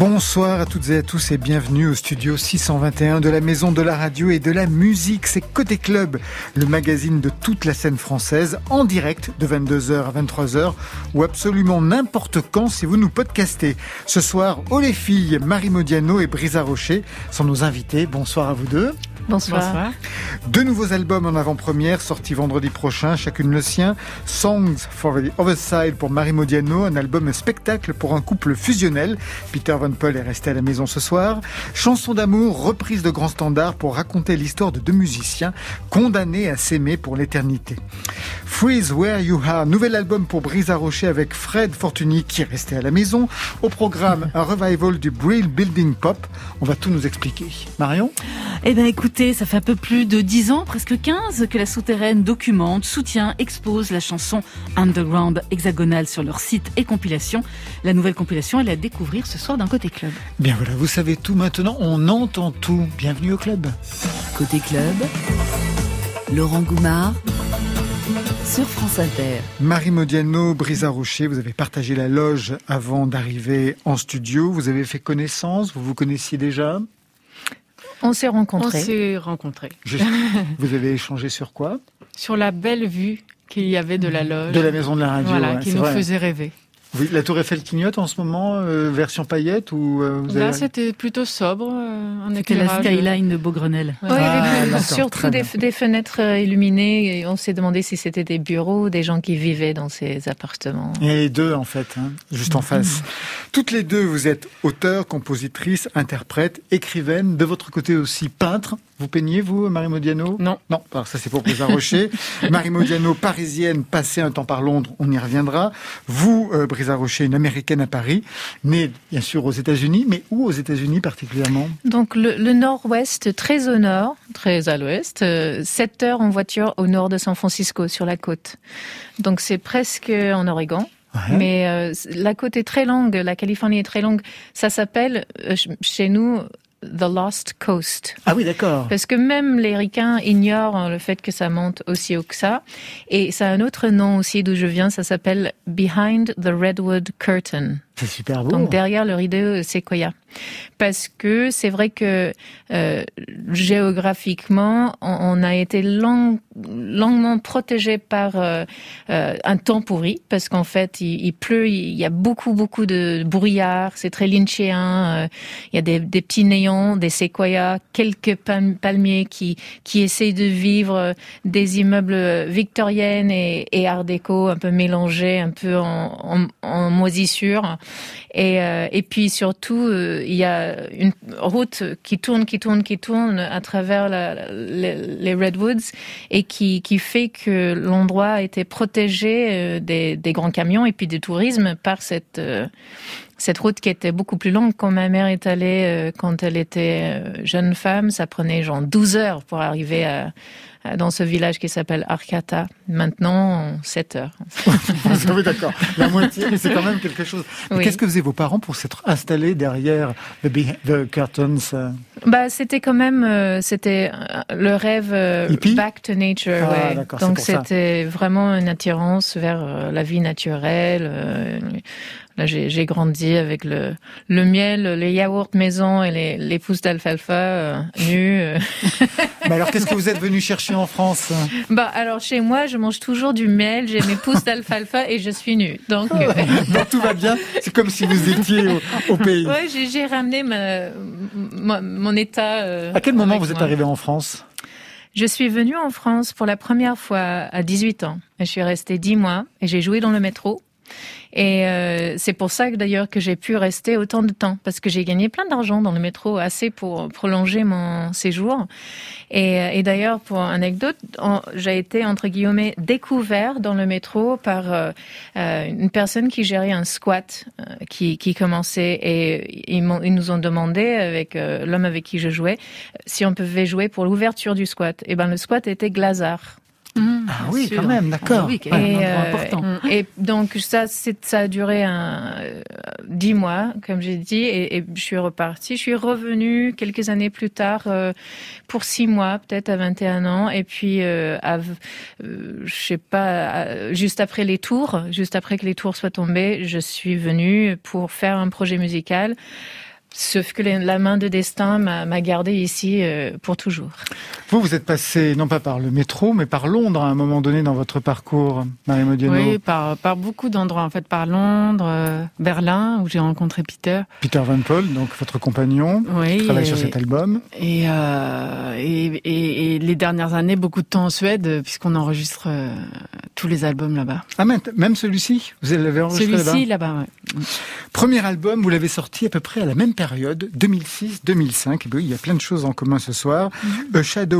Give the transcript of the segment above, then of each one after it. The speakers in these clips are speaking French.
Bonsoir à toutes et à tous et bienvenue au studio 621 de la Maison de la Radio et de la Musique. C'est Côté Club, le magazine de toute la scène française, en direct de 22h à 23h ou absolument n'importe quand si vous nous podcastez. Ce soir, oh les filles, Marie Modiano et Brisa Rocher sont nos invités. Bonsoir à vous deux. Bonsoir. Deux nouveaux albums en avant-première sortis vendredi prochain, chacune le sien. Songs for the Other Side pour Marie Modiano, un album spectacle pour un couple fusionnel. Peter Van Paul est resté à la maison ce soir. Chanson d'amour, reprise de grands standards pour raconter l'histoire de deux musiciens condamnés à s'aimer pour l'éternité. Freeze Where You Are, nouvel album pour Brisa Rocher avec Fred Fortuny qui est resté à la maison. Au programme, un revival du Brill Building Pop. On va tout nous expliquer. Marion Eh bien écoutez, ça fait un peu plus de 10 ans, presque 15, que la souterraine documente, soutient, expose la chanson Underground hexagonale sur leur site et compilation. La nouvelle compilation, elle est à découvrir ce soir dans Côté Club. Bien voilà, vous savez tout maintenant, on entend tout. Bienvenue au club. Côté Club, Laurent Goumard sur France Inter. Marie Modiano, Brisa Rocher, vous avez partagé la loge avant d'arriver en studio. Vous avez fait connaissance, vous vous connaissiez déjà on s'est rencontrés. On s'est rencontrés. vous avez échangé sur quoi? Sur la belle vue qu'il y avait de la loge. De la maison de la radio. Voilà, qui nous faisait rêver. Oui, la Tour Eiffel clignote en ce moment, euh, version paillette ou euh, Là, c'était plutôt sobre, euh, C'était la skyline de Beaugrenelle. Oui, ah, surtout des, des, fenêtres euh, illuminées. Et on s'est demandé si c'était des bureaux, des gens qui vivaient dans ces appartements. Et les deux, en fait, hein, juste en face. Toutes les deux, vous êtes auteur, compositrice, interprète, écrivaine. De votre côté aussi, peintre. Vous peignez, vous, Marie Modiano Non. Non, alors ça c'est pour Brisa Rocher. Marie Modiano, parisienne, passée un temps par Londres, on y reviendra. Vous, euh, Brisa Rocher, une américaine à Paris, née bien sûr aux États-Unis, mais où aux États-Unis particulièrement? Donc le, nord-ouest, très au nord, très à l'ouest, 7 euh, heures en voiture au nord de San Francisco, sur la côte. Donc c'est presque en Oregon. Mais euh, la côte est très longue, la Californie est très longue. Ça s'appelle euh, chez nous The Lost Coast. Ah oui, d'accord. Parce que même les ricains ignorent le fait que ça monte aussi haut que ça. Et ça a un autre nom aussi d'où je viens, ça s'appelle Behind the Redwood Curtain. C'est super beau. Donc derrière le rideau séquoia. Parce que c'est vrai que euh, géographiquement, on, a été long, longuement protégé par euh, euh, un temps pourri, parce qu'en fait, il, pleut, il y a beaucoup, beaucoup de brouillard, c'est très lynchéen, il y a des, des, petits néons, des séquoias, quelques palmiers qui, qui essayent de vivre des immeubles victoriennes et, et art déco un peu mélangés, un peu en, en, en moisissure. Et, euh, et puis surtout, euh, il y a une route qui tourne, qui tourne, qui tourne à travers la, les, redwoods et qui, qui fait que l'endroit a été protégé euh, des, des, grands camions et puis du tourisme par cette cette route qui était beaucoup plus longue quand ma mère est allée quand elle était jeune femme, ça prenait genre 12 heures pour arriver à, euh, dans ce village qui s'appelle Arcata. Maintenant, 7 heures. oui, d'accord. La moitié, mais c'est quand même quelque chose. Qu'est-ce que faisaient vos parents pour s'être installés derrière the, curtains euh? Bah, C'était quand même euh, c'était le rêve back to nature. Ah, ouais. Donc c'était vraiment une attirance vers la vie naturelle, j'ai grandi avec le, le miel, les yaourts maison et les, les pousses d'alfalfa euh, nus. Euh. Alors, qu'est-ce que vous êtes venu chercher en France? Bah, alors chez moi, je mange toujours du miel, j'ai mes pousses d'alfalfa et je suis nue. Donc, euh, tout va bien. C'est comme si vous étiez au, pays. Ouais, j'ai ramené ma, mon état. à quel moment vous êtes arrivé en France? Je suis venue en France pour la première fois à 18 ans. Je suis restée 10 mois et j'ai joué dans le métro. Et euh, c'est pour ça que d'ailleurs que j'ai pu rester autant de temps parce que j'ai gagné plein d'argent dans le métro, assez pour prolonger mon séjour. Et, euh, d'ailleurs, pour anecdote, j'ai été entre guillemets découvert dans le métro par euh, une personne qui gérait un squat qui, qui commençait et ils, ils, nous ont demandé avec l'homme avec qui je jouais si on pouvait jouer pour l'ouverture du squat. Et ben le squat était Glazard. Mmh, ah oui, quand même, d'accord. Ah et, euh, et, donc ça, ça a duré un euh, dix mois, comme j'ai dit, et, et, je suis repartie. Je suis revenue quelques années plus tard euh, pour six mois, peut-être à 21 ans, et puis euh, à, je sais pas, juste après les tours, juste après que les tours soient tombés, je suis venue pour faire un projet musical Sauf que la main de destin m'a gardé ici euh, pour toujours. Vous, vous êtes passé non pas par le métro, mais par Londres à un moment donné dans votre parcours, Marie Modiano. Oui, par, par beaucoup d'endroits. En fait, par Londres, euh, Berlin, où j'ai rencontré Peter. Peter Van Paul, donc votre compagnon, oui, qui travaille sur cet album. Euh, et, les dernières années, beaucoup de temps en Suède, puisqu'on enregistre tous les albums là-bas. Ah, même celui-ci Vous l'avez enregistré là-bas Celui-ci, là-bas, oui. Premier album, vous l'avez sorti à peu près à la même période, 2006-2005. il y a plein de choses en commun ce soir. Mhm. A Shadow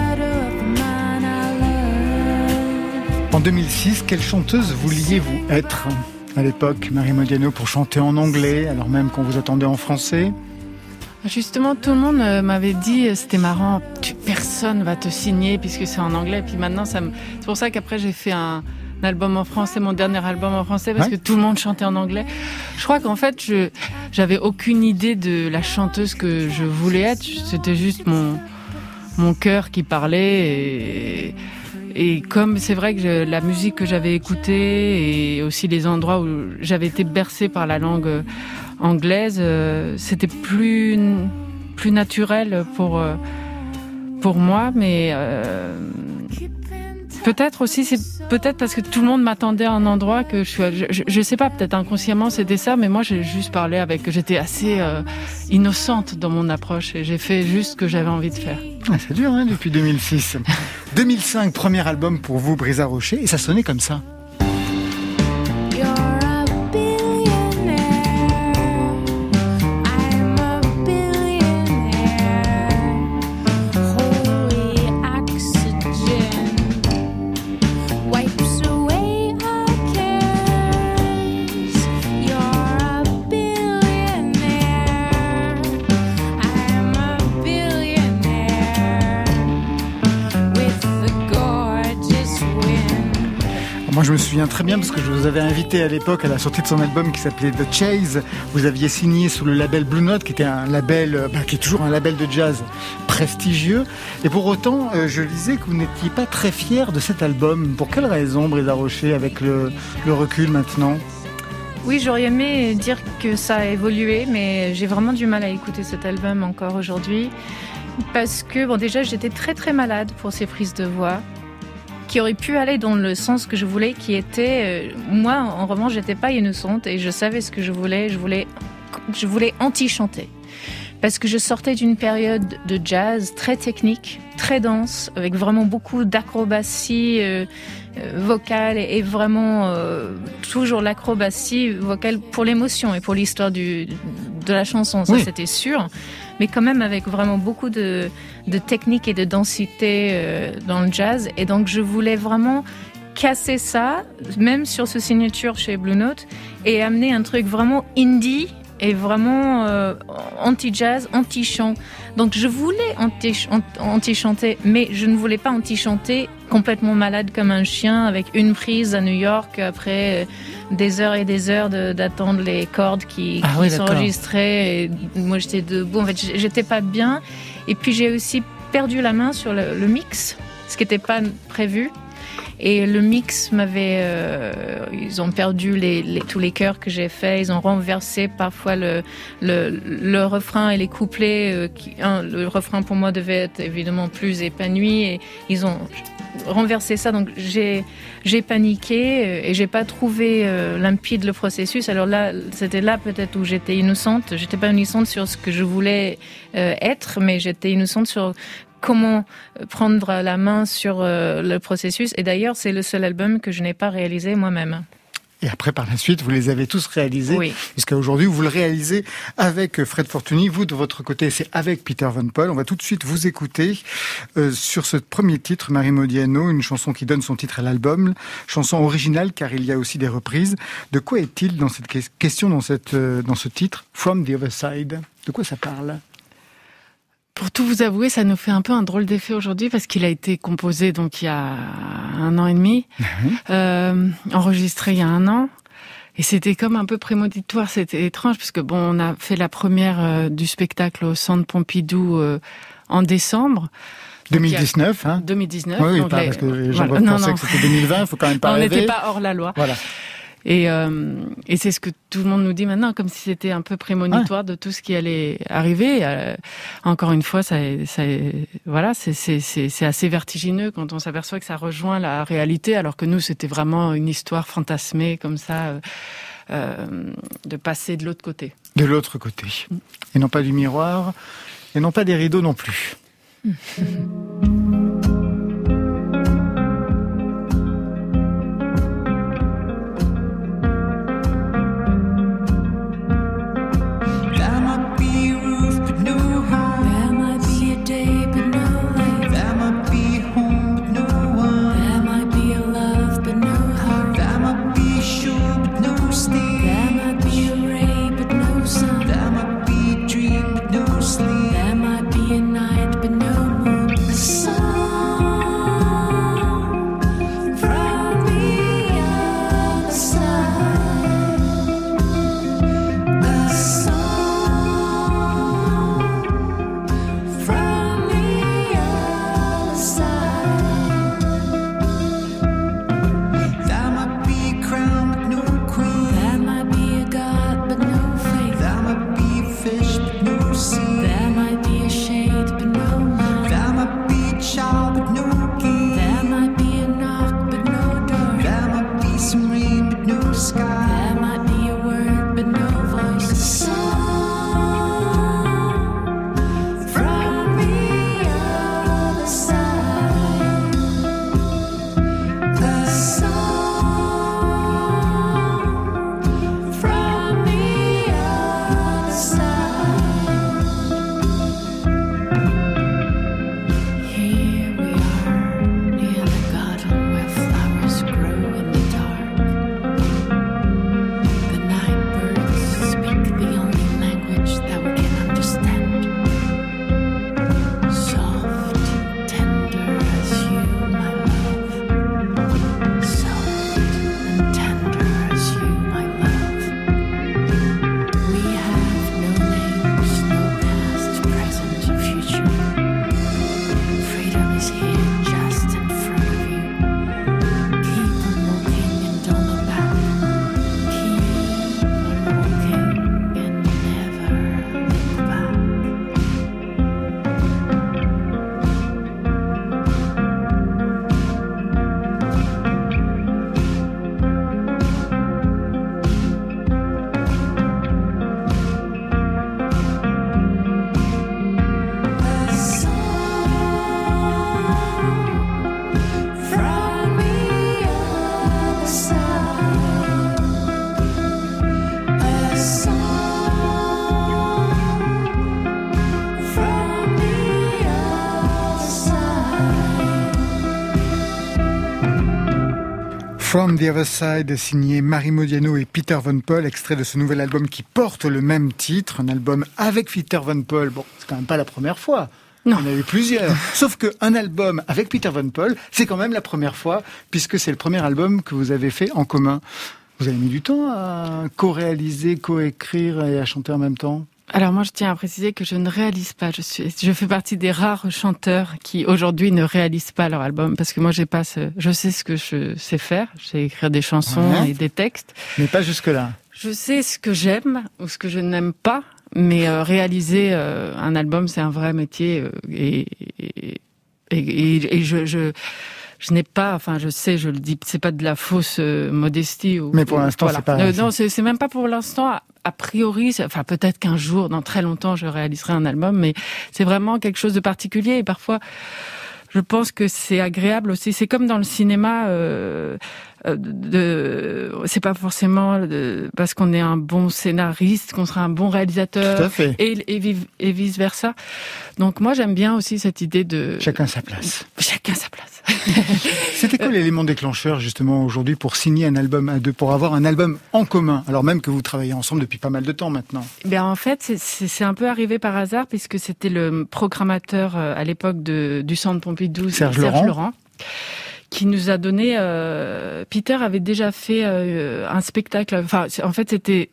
2006, quelle chanteuse vouliez-vous être à l'époque, Marie Modiano, pour chanter en anglais, alors même qu'on vous attendait en français? Justement, tout le monde euh, m'avait dit, euh, c'était marrant, tu, personne va te signer puisque c'est en anglais. Puis maintenant, ça c'est pour ça qu'après j'ai fait un, album en français, mon dernier album en français, parce que tout le monde chantait en anglais. Je crois qu'en fait, je j'avais aucune idée de la chanteuse que je voulais être. C'était juste mon mon cœur qui parlait et et comme c'est vrai que la musique que j'avais écoutée et aussi les endroits où j'avais été bercée par la langue euh, anglaise, euh, c'était plus plus naturel pour euh, pour moi, mais peut-être aussi c'est peut-être parce que tout le monde m'attendait à un endroit que je suis. Je, sais pas, peut-être inconsciemment c'était ça, mais moi j'ai juste parlé avec. J'étais assez innocente dans mon approche et j'ai fait juste ce que j'avais envie de faire. Ah, c'est dur, hein, depuis 2006. 2005, premier album pour vous, Brisa Rocher, et ça sonnait comme ça. Souviens très bien parce que je vous avais invité à l'époque à la sortie de son album qui s'appelait The Chase. Vous aviez signé sous le label Blue Note, qui était un label, euh, bah, qui est toujours un label de jazz prestigieux. Et pour autant, euh, je lisais que vous n'étiez pas très fier de cet album. Pour quelle raison, Brisa Rocher, avec le, le recul maintenant? Oui, j'aurais aimé dire que ça a évolué, mais j'ai vraiment du mal à écouter cet album encore aujourd'hui. Parce que, bon, déjà, j'étais très très malade pour ces prises de voix qui aurait pu aller dans le sens que je voulais, qui était, euh, moi, en revanche, j'étais pas innocente et je savais ce que je voulais. Je voulais, je voulais anti-chanter. Parce que je sortais d'une période de jazz très technique, très dense, avec vraiment beaucoup d'acrobatie euh, euh, vocale et, vraiment toujours l'acrobatie vocale pour l'émotion et pour l'histoire de la chanson, ça c'était sûr mais quand même avec vraiment beaucoup de, de technique et de densité euh, dans le jazz. Et donc je voulais vraiment casser ça, même sur ce signature chez Blue Note, et amener un truc vraiment indie et vraiment euh, anti-jazz, anti-chant. Donc je voulais anti-chanter, mais je ne voulais pas anti-chanter complètement malade comme un chien avec une prise à New York après euh, des heures et des heures d'attendre les cordes qui, ah sont enregistrées. Et moi j'étais debout, en fait j'étais pas bien. Et puis j'ai aussi perdu la main sur le, le mix, ce qui n'était pas prévu. Et le mix m'avait, euh, ils ont perdu tous les chœurs que j'ai faits. Ils ont renversé parfois le, refrain et les couplets. Euh, le refrain pour moi devait être évidemment plus épanoui et ils ont renversé ça. Donc j'ai j'ai paniqué euh, et j'ai pas trouvé limpide le processus. Alors là, c'était là peut-être où j'étais innocente. J'étais pas innocente sur ce que je voulais être, mais j'étais innocente sur comment euh, prendre la main sur euh, le processus. Et d'ailleurs, c'est le seul album que je n'ai pas réalisé moi-même. Et après, par la suite, vous les avez tous réalisés. Oui. Jusqu'à aujourd'hui, vous le réalisez avec Fred Fortuny. Vous, de votre côté, c'est avec Peter Van Paul. On va tout de suite vous écouter euh, sur ce premier titre, Marie Modiano, une chanson qui donne son titre à l'album. Chanson originale, car il y a aussi des reprises. De quoi est-il dans cette question, dans, cette, dans ce titre, From the Other Side? De quoi ça parle? Pour tout vous avouer, ça nous fait un peu un drôle d'effet aujourd'hui parce qu'il a été composé donc il y a un an et demi, mhm. euh, enregistré il y a un an. Et c'était comme un peu prémonitoire, c'était étrange parce que bon, on a fait la première euh, du spectacle au Centre Pompidou euh, en décembre. 2019, hein 2019. Oui, oui pas, parce que les gens pensaient que c'était 2020, il faut quand même pas On n'était pas hors la loi. Voilà. Et, euh, et c'est ce que tout le monde nous dit maintenant, comme si c'était un peu prémonitoire de tout ce qui allait arriver. Euh, encore une fois, ça, ça voilà, c'est assez vertigineux quand on s'aperçoit que ça rejoint la réalité, alors que nous, c'était vraiment une histoire fantasmée comme ça, euh, de passer de l'autre côté. De l'autre côté, et non pas du miroir, et non pas des rideaux non plus. From the Other Side, signé Marie Modiano et Peter Von Paul, extrait de ce nouvel album qui porte le même titre, un album avec Peter Von Paul. Bon, c'est quand même pas la première fois. Non. Il y en a eu plusieurs. Sauf qu'un album avec Peter Von Paul, c'est quand même la première fois, puisque c'est le premier album que vous avez fait en commun. Vous avez mis du temps à co-réaliser, co-écrire et à chanter en même temps? Alors moi, je tiens à préciser que je ne réalise pas. Je suis, je fais partie des rares chanteurs qui aujourd'hui ne réalisent pas leur album parce que moi, j'ai pas ce, je sais ce que je sais faire. Je sais écrire des chansons et des textes. Mais pas jusque là. Je sais ce que j'aime ou ce que je n'aime pas, mais euh, réaliser euh, un album, c'est un vrai métier euh, et, et, et, et je, je je n'ai pas, enfin, je sais, je le dis, c'est pas de la fausse modestie. Ou, Mais pour l'instant, c'est pas. non, c'est même pas pour l'instant a priori, enfin peut-être qu'un jour, dans très longtemps, je réaliserai un album, mais c'est vraiment quelque chose de particulier. Et parfois, je pense que c'est agréable aussi. C'est comme dans le cinéma. Euh, euh euh, de, c'est pas forcément parce qu'on est un bon scénariste qu'on sera un bon réalisateur Et, vice versa. Donc moi j'aime bien aussi cette idée de chacun sa place. Chacun sa place. C'était quoi l'élément déclencheur justement aujourd'hui pour signer un album pour avoir un album en commun, alors même que vous travaillez ensemble depuis pas mal de temps maintenant? Ben en fait c'est un peu arrivé par hasard puisque c'était le programmateur euh, à l'époque du Centre Pompidou Serge, Laurent qui nous a donné. Euh, Peter avait déjà fait euh, un spectacle. Enfin, en fait, c'était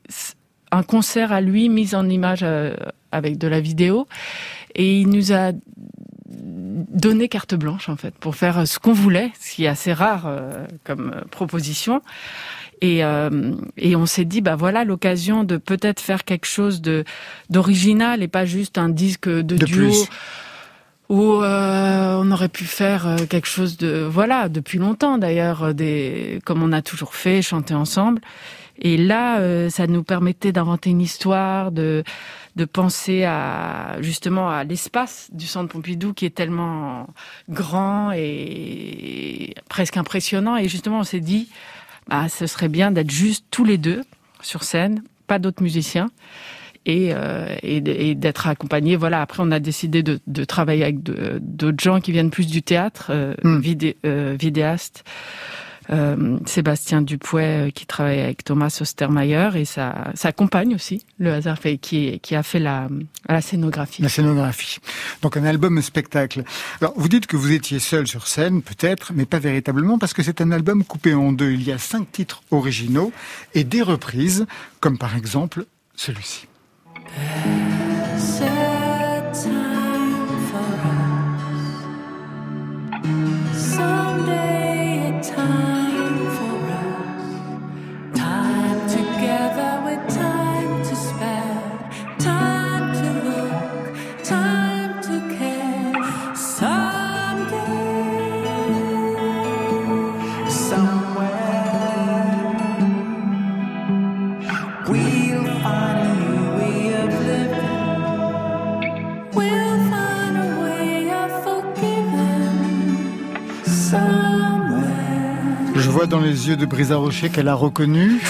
un concert à lui mis en image euh, avec de la vidéo, et il nous a donné carte blanche en fait pour faire euh, ce qu'on voulait, ce qui est assez rare euh, comme euh, proposition. Et, euh, et, on s'est dit, bah voilà l'occasion de peut-être faire quelque chose de d'original et pas juste un disque de, de duo où euh, on aurait pu faire euh, quelque chose de voilà depuis longtemps d'ailleurs euh, des comme on a toujours fait chanter ensemble. Et là euh, ça nous permettait d'inventer une histoire de de penser à justement à l'espace du centre Pompidou qui est tellement grand et presque impressionnant. Et justement on s'est dit bah ce serait bien d'être juste tous les deux sur scène pas d'autres musiciens. Euh, et, d'être accompagné. Voilà. Après, on a décidé de, travailler avec d'autres gens qui viennent plus du théâtre, euh, hmm. euh vidéastes. Euh, Sébastien Dupouet qui travaille avec Thomas Ostermayer et sa, sa compagne aussi, le hasard fait, qui, a fait la, la scénographie. La scénographie. Donc un album spectacle. Alors vous dites que vous étiez seul sur scène, peut-être, mais pas véritablement, parce que c'est un album coupé en deux. Il y a cinq titres originaux et des reprises, comme par exemple celui-ci. Time for us. Someday dans les yeux de Brisa Rocher qu'elle a reconnu.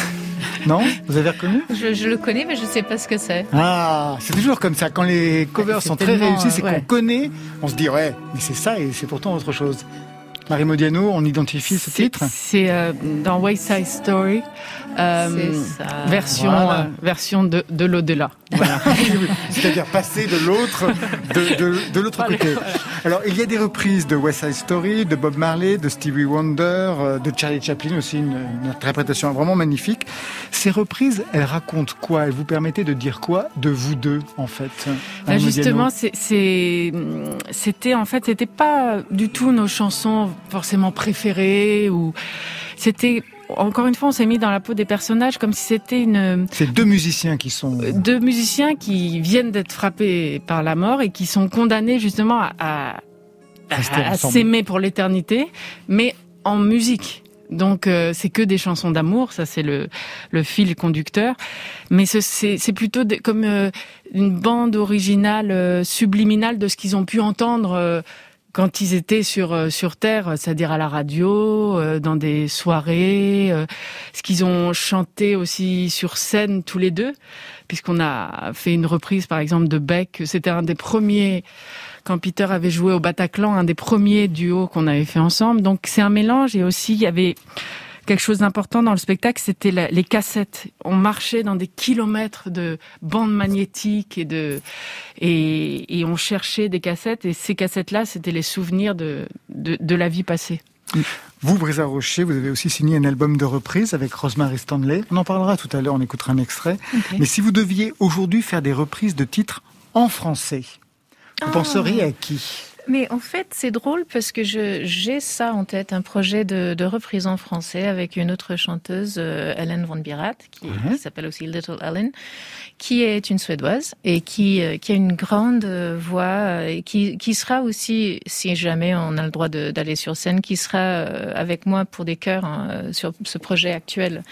Non? Vous avez reconnu? Je, le connais, mais je ne sais pas ce que c'est. Ah, c'est toujours comme ça. Quand les covers sont très réussis, c'est euh, qu'on connaît, on se dit, ouais, mais c'est ça et c'est pourtant autre chose. Marie Modiano, on identifie ce titre C'est euh, dans West Side Story, euh, version, euh, version de, de l'au-delà. C'est-à-dire passer de l'autre de, de, l'autre côté. Alors, il y a des reprises de West Side Story, de Bob Marley, de Stevie Wonder, de Charlie Chaplin aussi, une, interprétation vraiment magnifique. Ces reprises, elles racontent quoi? Elles vous permettaient de dire quoi de vous deux, en fait bah, Justement, hum, c'était en fait, c'était pas du tout nos chansons forcément préférés ou c'était encore une fois, on s'est mis dans la peau des personnages comme si c'était une. C'est deux musiciens qui sont. Deux musiciens qui viennent d'être frappés par la mort et qui sont condamnés justement à, à, s'aimer pour l'éternité, mais en musique. Donc euh, c'est que des chansons d'amour, ça c'est le, le fil conducteur. Mais c'est ce, plutôt de, comme euh, une bande originale euh, subliminale de ce qu'ils ont pu entendre euh, quand ils étaient sur euh, sur terre, c'est-à-dire à la radio, euh, dans des soirées, euh, ce qu'ils ont chanté aussi sur scène tous les deux, puisqu'on a fait une reprise par exemple de Beck, c'était un des premiers quand Peter avait joué au Bataclan, un des premiers duos qu'on avait fait ensemble. Donc c'est un mélange et aussi il y avait quelque chose d'important dans le spectacle, c'était les cassettes. On marchait dans des kilomètres de bandes magnétiques et de et, on cherchait des cassettes. Et ces cassettes-là, c'était les souvenirs de, de, la vie passée. Vous, Brisa Rocher, vous avez aussi signé un album de reprise avec Rosemary Stanley. On en parlera tout à l'heure, on écoutera un extrait. Mais si vous deviez aujourd'hui faire des reprises de titres en français, vous ah. penseriez à qui? Mais en fait, c'est drôle parce que j'ai ça en tête, un projet de, de, reprise en français avec une autre chanteuse, euh, Ellen von Birat, qui, s'appelle aussi Little Ellen, qui est une Suédoise et qui, euh, qui a une grande euh, voix, euh, et qui, qui sera aussi, si jamais on a le droit d'aller sur scène, qui sera avec moi pour des chœurs hein, sur ce projet actuel.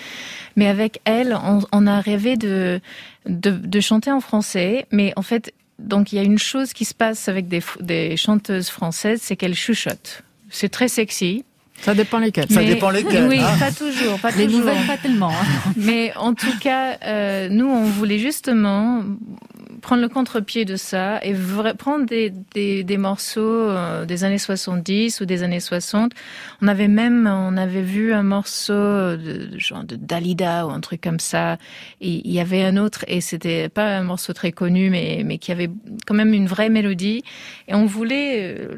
Mais avec elle, on, on a rêvé de, de, de chanter en français, mais en fait, donc il y a une chose qui se passe avec des, chanteuses françaises, c'est qu'elles chuchotent. C'est très sexy, ça dépend lesquels. Ça dépend lesquels. Oui, hein. pas toujours. Pas Les toujours. nouvelles, pas tellement. Mais en tout cas, euh, nous, on voulait justement prendre le contre-pied de ça et prendre des, des, des morceaux euh, des années 70 ou des années 60. On avait même, on avait vu un morceau de, de genre de Dalida ou un truc comme ça. Et il y avait un autre et c'était pas un morceau très connu, mais, mais qui avait quand même une vraie mélodie. Et on voulait euh,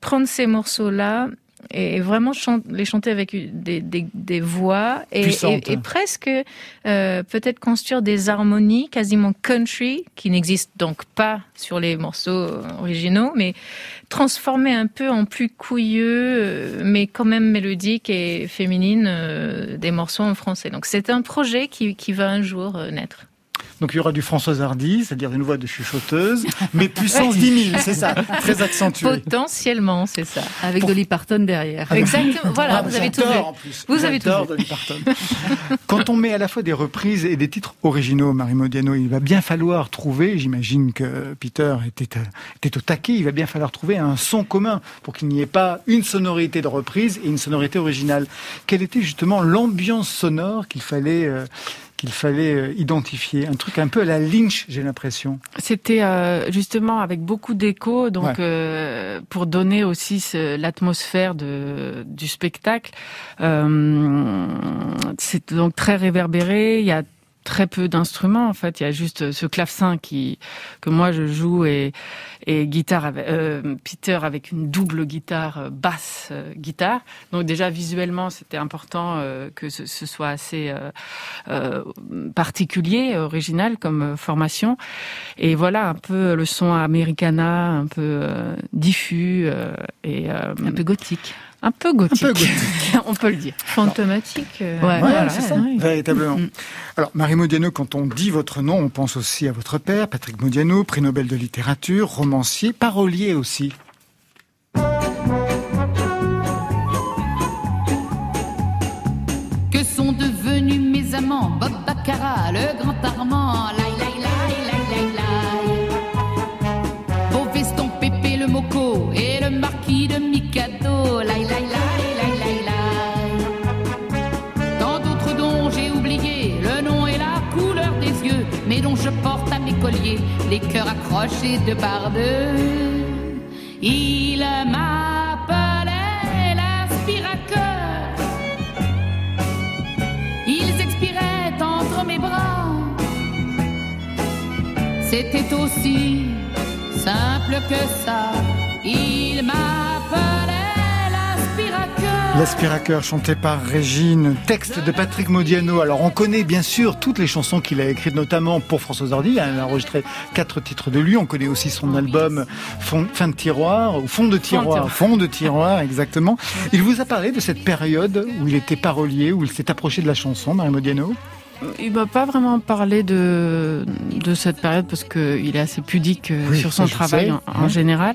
prendre ces morceaux-là et vraiment les chanter avec des, des, des voix et, et, presque euh, peut-être construire des harmonies quasiment country qui n'existent donc pas sur les morceaux originaux, mais transformer un peu en plus couilleux, euh, mais quand même mélodique et féminine euh, des morceaux en français. Donc c'est un projet qui, qui va un jour euh, naître. Donc il y aura du Françoise Hardy, c'est-à-dire une voix de chuchoteuse, mais puissance 10 000, c'est ça, très accentué. Potentiellement, c'est ça. Avec Dolly Parton derrière. Exactement, voilà, ah, vous avez tout vu. Vous avez tout Dolly Parton. Quand on met à la fois des reprises et des titres originaux, Marie Modiano, il va bien falloir trouver, j'imagine que Peter était, était au taquet, il va bien falloir trouver un son commun pour qu'il n'y ait pas une sonorité de reprise et une sonorité originale. Quelle était justement l'ambiance sonore qu'il fallait... Euh, qu'il fallait euh, identifier Un truc un peu à la Lynch, j'ai l'impression. C'était euh, justement avec beaucoup d'écho, donc euh, pour donner aussi l'atmosphère du spectacle. c'est donc très réverbéré. Il y a très peu d'instruments en fait. Il y a juste ce clavecin qui que moi je joue et, et guitare avec, euh, Peter avec une double guitare euh, basse euh, guitare. Donc déjà visuellement c'était important euh, que ce, ce, soit assez particulier, original comme formation. Et voilà un peu le son americana, un peu diffus et un peu gothique. Un peu gothique. on peut le dire. Fantomatique. Euh, ouais, c'est ça, véritablement. Mm. Alors, Marie Modiano, quand on dit votre nom, on pense aussi à votre père, Patrick Modiano, prix Nobel de littérature, romancier, parolier aussi. Que sont devenus mes amants? Bob Baccarat, le grand Armand, les cœurs accrochés de par deux. Il m'appelait l'aspirateur. Ils expiraient entre mes bras. C'était aussi simple que ça. L'aspirateur chanté par Régine, texte de Patrick Modiano. Alors on connaît bien sûr toutes les chansons qu'il a écrites, notamment pour François Hardy. Il a enregistré quatre titres de lui. On connaît aussi son album Fin de tiroir ou Fond de tiroir, Fond de tiroir, exactement. Il vous a parlé de cette période où il était parolier, où il s'est approché de la chanson, Marie Modiano? Il m'a pas vraiment parlé de, de cette période parce qu'il est assez pudique euh, sur son travail en, général.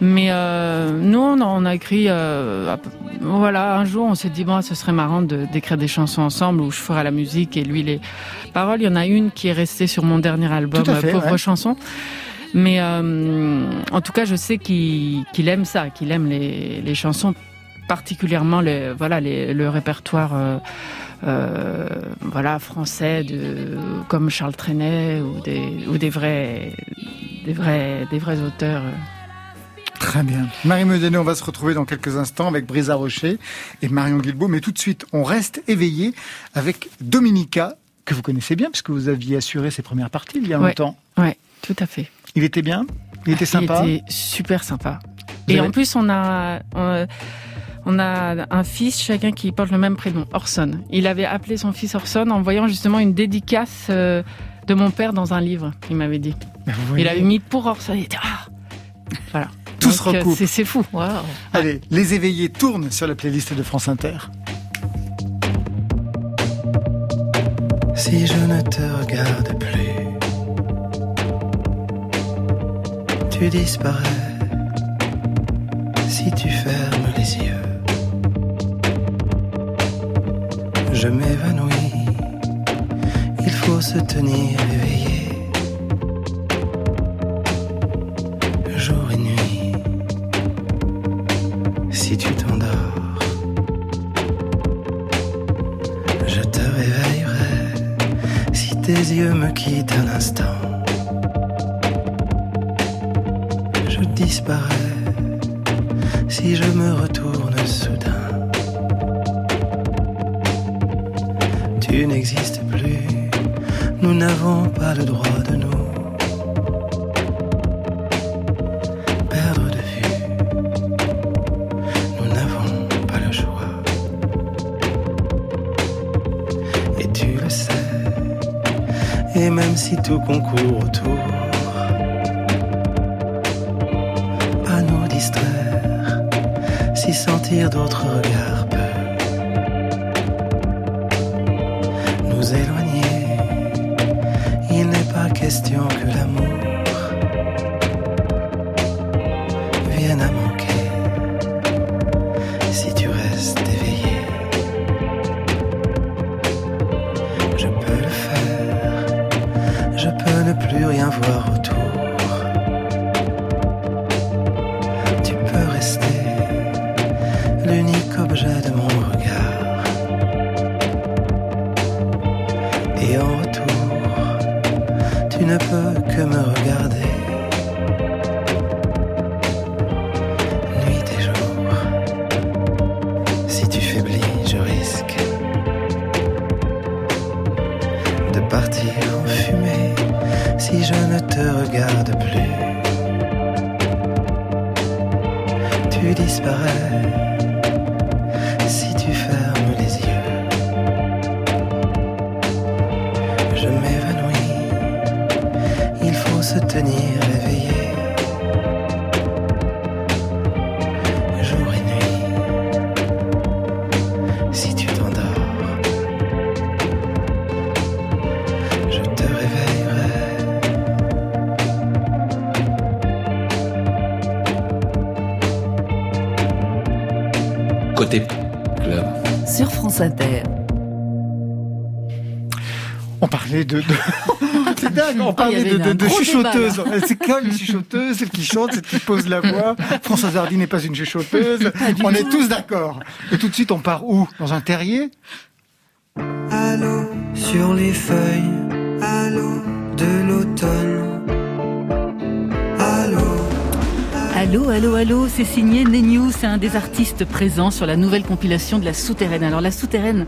Mais euh, nous, on a, écrit, euh, voilà, un jour, on s'est dit bon, ce serait marrant d'écrire des chansons ensemble où je ferai la musique et lui les paroles. Il y en a une qui est restée sur mon dernier album, Pauvre chanson. Mais euh, en tout cas, je sais qu'il aime ça, qu'il aime les, les, chansons, particulièrement les, voilà, les, le répertoire. Euh, voilà français de comme Charles Trenet ou des ou des vrais des vrais des vrais auteurs Très bien. Marie Medeno, on va se retrouver dans quelques instants avec Brisa Rocher et Marion Guilbault. Mais tout de suite, on reste éveillé avec Dominica, que vous connaissez bien, puisque vous aviez assuré ses premières parties il y a longtemps. Oui, tout à fait. Il était bien? Il était sympa? Il était super sympa. et en plus, on a... On, a un fils, chacun qui porte le même prénom, Orson. Il avait appelé son fils Orson en voyant justement une dédicace euh, de mon père dans un livre, il m'avait dit. Il avait mis pour Orson. Il était, ah Voilà. Tout se recoupe. C'est fou. Allez, les éveillés tournent sur la playlist de France Inter. Si je ne te regarde plus, tu disparais. Si tu fermes les yeux, je m'évanouis. Il faut se tenir éveillé. Yeux me quittent un instant. Si tout concourt autour à nous distraire, si sentir d'autres regards parlait de... de... C'est dingue, on parlait de, débat, C'est quoi une chuchoteuse Celle qui chante, celle qui pose la voix. Françoise Hardy n'est pas une chuchoteuse. On est tous d'accord. Et tout de suite, on part où? Dans un terrier? Allô sur les feuilles, Allô, allô, allô, c'est signé Nenew, c'est un des artistes présents sur la nouvelle compilation de La Souterraine. Alors La Souterraine,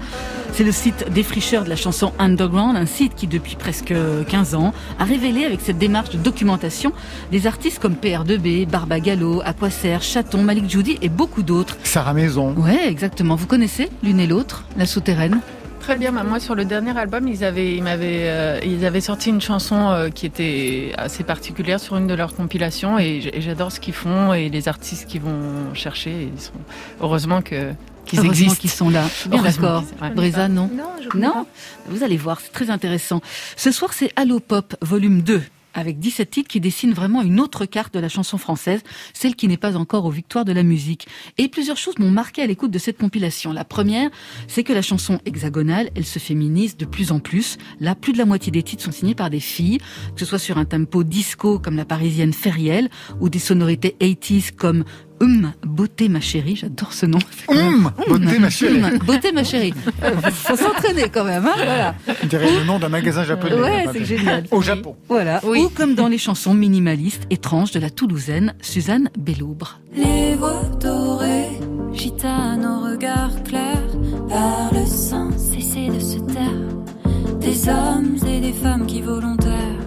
c'est le site défricheur de la chanson Underground, un site qui depuis presque 15 ans a révélé avec cette démarche de documentation des artistes comme PR2B, Barba Gallo, Aquaser, Chaton, Malik Judy et beaucoup d'autres. Sarah Maison. Ouais, exactement. Vous connaissez l'une et l'autre, La Souterraine? Très bien, bah, moi sur le dernier album, ils avaient, ils m'avaient, euh, ils avaient sorti une chanson euh, qui était assez particulière sur une de leurs compilations et j'adore ce qu'ils font et les artistes qu'ils vont chercher. Ils sont heureusement que qu'ils existent. qu'ils sont là. Je suis bien d'accord. ouais. Brisa, non Non, je Non pas. Vous allez voir, c'est très intéressant. Ce soir, c'est Allo Pop, volume 2, avec 17 titres qui dessinent vraiment une autre carte de la chanson française, celle qui n'est pas encore aux victoires de la musique. Et plusieurs choses m'ont marqué à l'écoute de cette compilation. La première, c'est que la chanson hexagonale, elle se féminise de plus en plus. Là, plus de la moitié des titres sont signés par des filles, que ce soit sur un tempo disco comme la parisienne Feriel, ou des sonorités 80s comme Hum, beauté ma chérie, j'adore ce nom. Hum, beauté ma chérie. Hum, beauté ma chérie. Euh, Faut s'entraîner quand même, hein, voilà. On dirait le nom d'un magasin japonais. Ouais, c'est génial. Au Japon. Voilà. Oui. Ou comme dans les chansons minimalistes étranges de la Toulousaine Suzanne Belloubre. Les voix dorées, gitanes au regard clair, parlent sans cesser de se taire. Des hommes et des femmes qui volontaires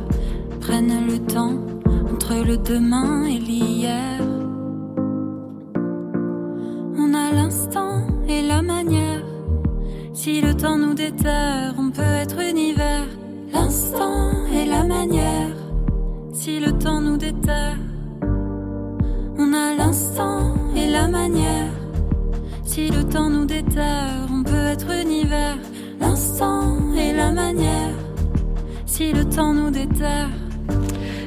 prennent le temps entre le demain et l'hier. On a l'instant et la manière. Si le temps nous déterre, on peut être univers. L'instant et la manière. Si le temps nous déterre. On a l'instant et la manière. Si le temps nous déterre, on peut être univers. L'instant et la manière. Si le temps nous déterre.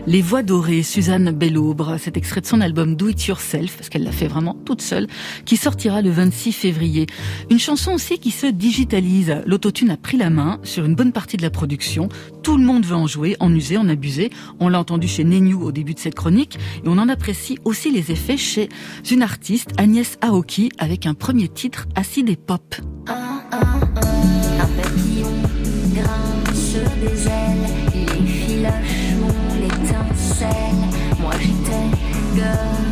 Les voix dorées, Suzanne Belloubre, cet extrait de son album Do It Yourself, parce qu'elle l'a fait vraiment toute seule, qui sortira le 26 février. Une chanson aussi qui se digitalise. L'autotune a pris la main sur une bonne partie de la production. Tout le monde veut en jouer, en user, en abuser. On l'a entendu chez Nenyu au début de cette chronique, et on en apprécie aussi les effets chez une artiste, Agnès Aoki, avec un premier titre, Acide et Pop. M'ont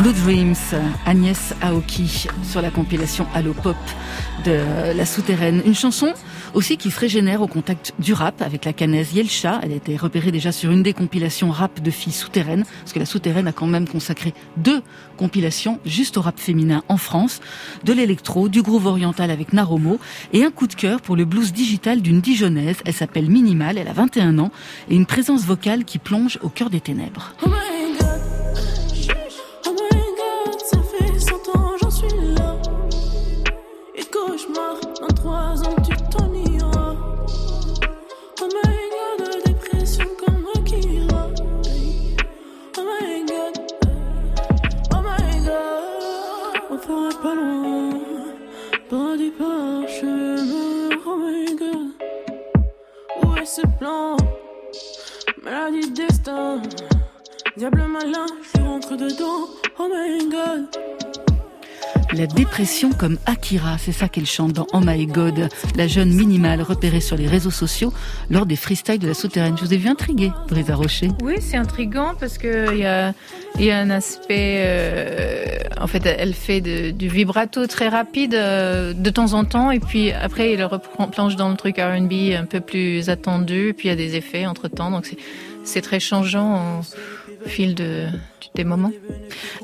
Blue Dreams, Agnès Aoki, sur la compilation Allo Pop de La Souterraine. Une chanson aussi qui se régénère au contact du rap avec la canaise Yelcha. Elle a été repérée déjà sur une des compilations rap de filles souterraines, parce que La Souterraine a quand même consacré deux compilations juste au rap féminin en France, de l'électro, du groove oriental avec Naromo, et un coup de cœur pour le blues digital d'une Dijonnaise. Elle s'appelle Minimal, elle a 21 ans, et une présence vocale qui plonge au cœur des ténèbres. Dans 3 ans, tu t'en iras. Oh my god, dépression comme Akira. Oh my god, oh my god, on fera pas loin, pas du parchemin. Oh my god, où est ce plan? Maladie de destin. Diable malin, je rentre dedans. Oh my god. La dépression comme Akira, c'est ça qu'elle chante dans Oh My God, la jeune minimale repérée sur les réseaux sociaux lors des freestyles de la souterraine. Je vous ai vu intrigué, Brisa Rocher. Oui, c'est intriguant parce que il y a, y a un aspect. euh, en fait, elle fait du vibrato très rapide euh, de temps en temps, et puis après, elle reprend, plonge dans le truc R&B un peu plus attendu, et puis il y a des effets entre temps, donc c'est, très changeant fil de, des moments.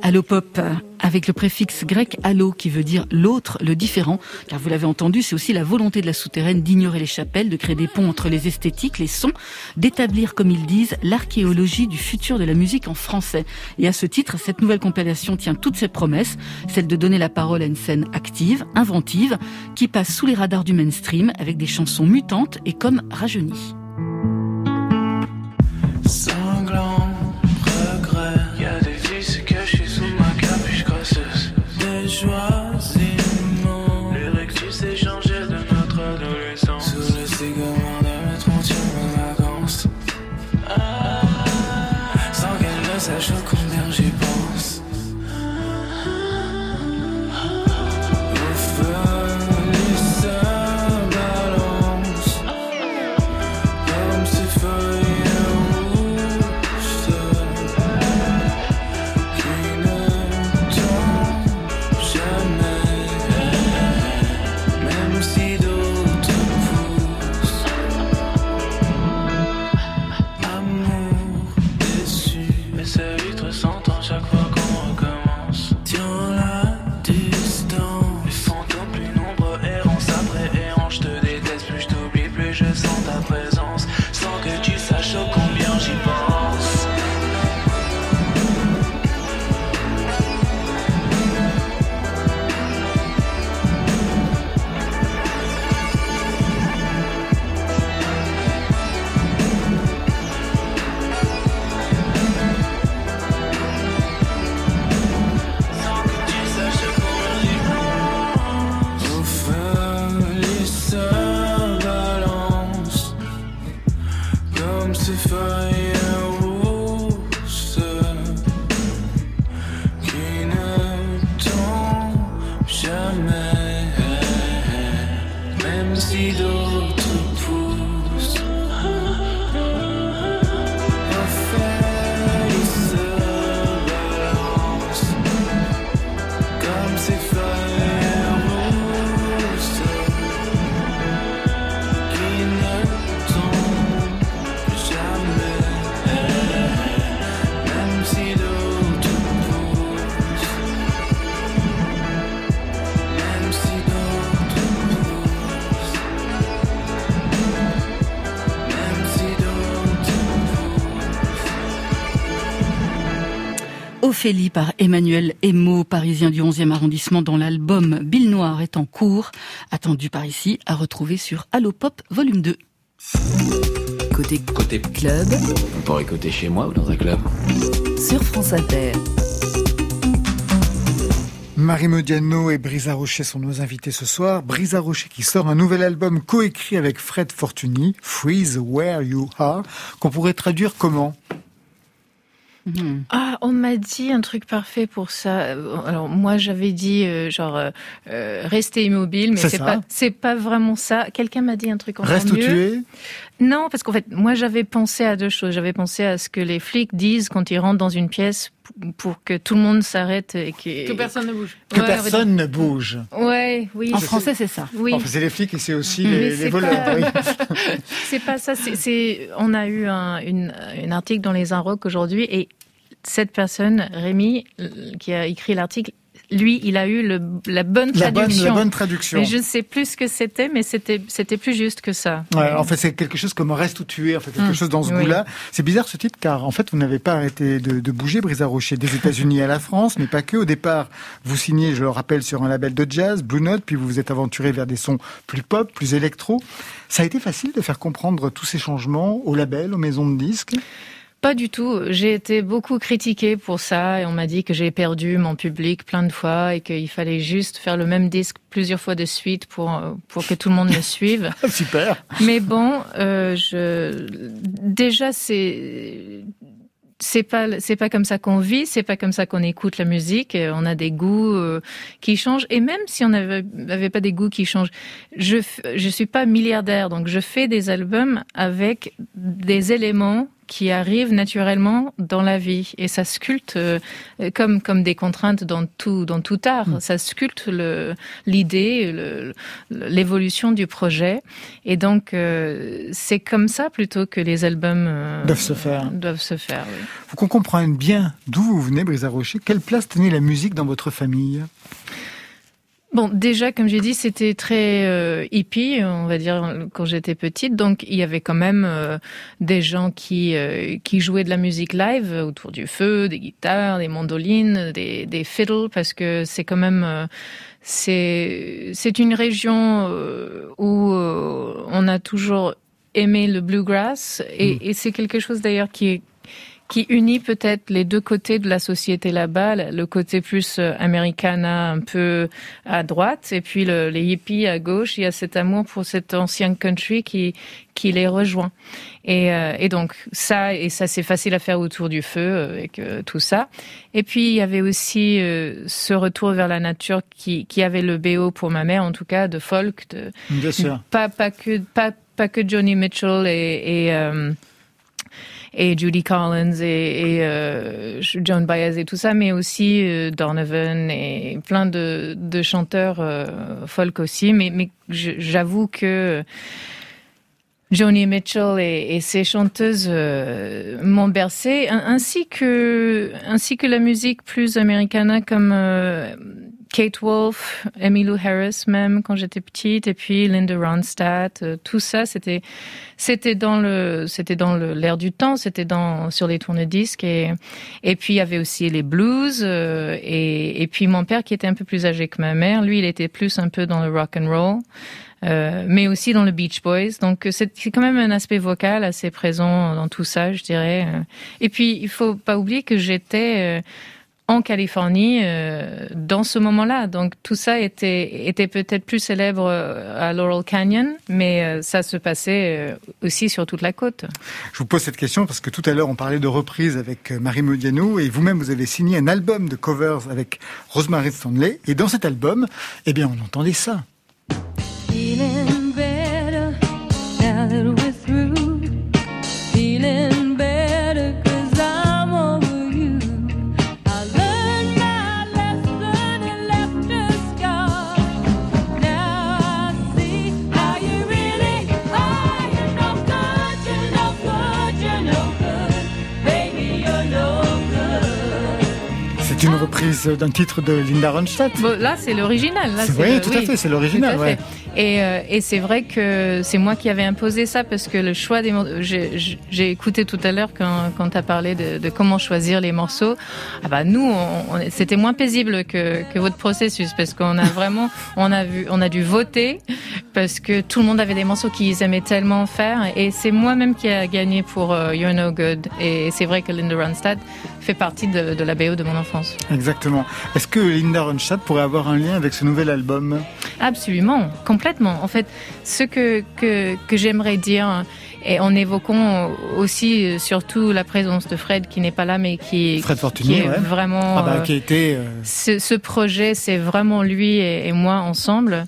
Allo Pop, avec le préfixe grec allo qui veut dire l'autre, le différent, car vous l'avez entendu, c'est aussi la volonté de la souterraine d'ignorer les chapelles, de créer des ponts entre les esthétiques, les sons, d'établir, comme ils disent, l'archéologie du futur de la musique en français. Et à ce titre, cette nouvelle compilation tient toutes ses promesses, celle de donner la parole à une scène active, inventive, qui passe sous les radars du mainstream avec des chansons mutantes et comme rajeunies. Ophélie par Emmanuel Emo, parisien du 11e arrondissement, dont l'album Bill Noir est en cours, attendu par ici, à retrouver sur Allo Pop volume 2. Côté Côté club On pourrait écouter chez moi ou dans un club. sur France Inter. Marie Modiano et Brisa Rocher sont nos invités ce soir. Brisa Rocher qui sort un nouvel album coécrit avec Fred Fortuny, Freeze Where You Are, qu'on pourrait traduire comment? Ah, on m'a dit un truc parfait pour ça. Alors moi j'avais dit euh, genre euh, euh, rester immobile, mais C'est pas c'est pas vraiment ça. Quelqu'un m'a dit un truc encore Reste où mieux. tu es Non, parce qu'en fait moi j'avais pensé à deux choses. J'avais pensé à ce que les flics disent quand ils rentrent dans une pièce pour que tout le monde s'arrête et que Que personne ne bouge. Que Ouais, personne ne bouge. Ouais, oui. En français, c'est ça. Oui. Enfin, c'est les flics et c'est aussi Mais les, voleurs. pas- oui. C'est pas ça. C'est, on a eu un, une, une article dans les Inrocks aujourd'hui et cette personne, Rémi, qui a écrit l'article, lui, il a eu le, la bonne La bonne, traduction. la bonne traduction. Mais je ne sais plus ce que c'était, mais c'était, c'était plus juste que ça. Ouais, en fait, c'est quelque chose comme reste où tu es, en fait, quelque Mm. chose dans ce Oui. goût-là. C'est bizarre ce titre, car en fait, vous n'avez pas arrêté de, de bouger, Brisa Rocher, des États-Unis à la France, mais pas que. Au départ, vous signez, je le rappelle, sur un label de jazz, Blue Note, puis vous vous êtes aventuré vers des sons plus pop, plus électro. Ça a été facile de faire comprendre tous ces changements au label, aux maisons de disques? Pas du tout. J'ai été beaucoup critiquée pour ça et on m'a dit que j'ai perdu mon public plein de fois et qu'il fallait juste faire le même disque plusieurs fois de suite pour, euh, pour que tout le monde me suive. Super. Mais bon, euh, je déjà c'est c'est pas c'est pas comme ça qu'on vit, c'est pas comme ça qu'on écoute la musique. On a des goûts euh, qui changent et même si on n'avait avait pas des goûts qui changent, je je suis pas milliardaire donc je fais des albums avec des éléments qui arrivent naturellement dans la vie et ça sculpte euh, comme comme des contraintes dans tout dans tout art ça sculpte l'idée l'évolution du projet et donc euh, c'est comme ça plutôt que les albums euh, Doivent se faire. doivent se faire oui. Faut qu'on comprenne bien d'où vous venez, Brisa Rocher. Quelle place tenait la musique dans votre famille? Bon, déjà, comme j'ai dit, c'était très euh, hippie, on va dire, quand j'étais petite. Donc, il y avait quand même euh, des gens qui euh, qui jouaient de la musique live autour du feu, des guitares, des mandolines, des, des fiddles, parce que c'est quand même euh, c'est c'est une région euh, où euh, on a toujours aimé le bluegrass et, et c'est quelque chose d'ailleurs qui est qui unit peut-être les deux côtés de la société là-bas, le côté plus euh, americana un peu à droite et puis le, les hippies à gauche. Il y a cet amour pour cet ancien country qui qui les rejoint. Et, euh, et donc ça et ça c'est facile à faire autour du feu avec euh, tout ça. Et puis il y avait aussi euh, ce retour vers la nature qui qui avait le BO pour ma mère en tout cas de folk de Bien sûr. pas pas que pas pas que Johnny Mitchell et, et euh, et Judy Collins et, et euh, Joan Baez et tout ça, mais aussi euh, Donovan et plein de, de chanteurs euh, folk aussi. Mais, mais j'avoue que Joni Mitchell et, et ses chanteuses euh, m'ont bercé, ainsi que ainsi que la musique plus américaine comme euh, Kate Wolf, Emmylou Harris même quand j'étais petite, et puis Linda Ronstadt, euh, tout ça c'était c'était dans le c'était dans l'air du temps, c'était dans sur les tourne-disques et et puis il y avait aussi les blues euh, et et puis mon père qui était un peu plus âgé que ma mère, lui il était plus un peu dans le rock and roll. Euh, mais aussi dans le Beach Boys. Donc c'est c'est quand même un aspect vocal assez présent dans tout ça, je dirais. Euh, Et puis il faut pas oublier que j'étais euh, en Californie euh, dans ce moment-là. Donc tout ça était était peut-être plus célèbre euh, à Laurel Canyon, mais euh, ça se passait euh, aussi sur toute la côte. Je vous pose cette question parce que tout à l'heure on parlait de reprise avec euh, Marie Modiano et vous-même vous avez signé un album de covers avec Rosemary Stanley et dans cet album, eh bien on entendait ça. Feeling reprise d'un titre de Linda Ronstadt. Bon, là, c'est l'original. Le- tout à oui, fait, c'est l'original, ouais. Et, euh, et c'est vrai que c'est moi qui avais imposé ça parce que le choix des morceaux, j'ai j'ai écouté tout à l'heure quand, quand tu as parlé de, de comment choisir les morceaux. Ah bah nous, on, on- c'était moins paisible que, que votre processus parce qu'on a vraiment, on a vu, on a dû voter parce que tout le monde avait des morceaux qu'ils aimaient tellement faire et c'est moi-même qui a gagné pour euh, You're No Good et c'est vrai que Linda Ronstadt fait partie de, de la BO de mon enfance. Exactement. Est-ce que Linda Ronstadt pourrait avoir un lien avec ce nouvel album? Absolument, complètement. En fait, ce que, que, que j'aimerais dire, et en évoquant aussi euh, surtout la présence de Fred qui n'est pas là, mais qui, Fred qui Fortuny, est ouais. vraiment... Ah bah, euh, qui a été. euh, ce, ce projet, c'est vraiment lui et, et moi ensemble.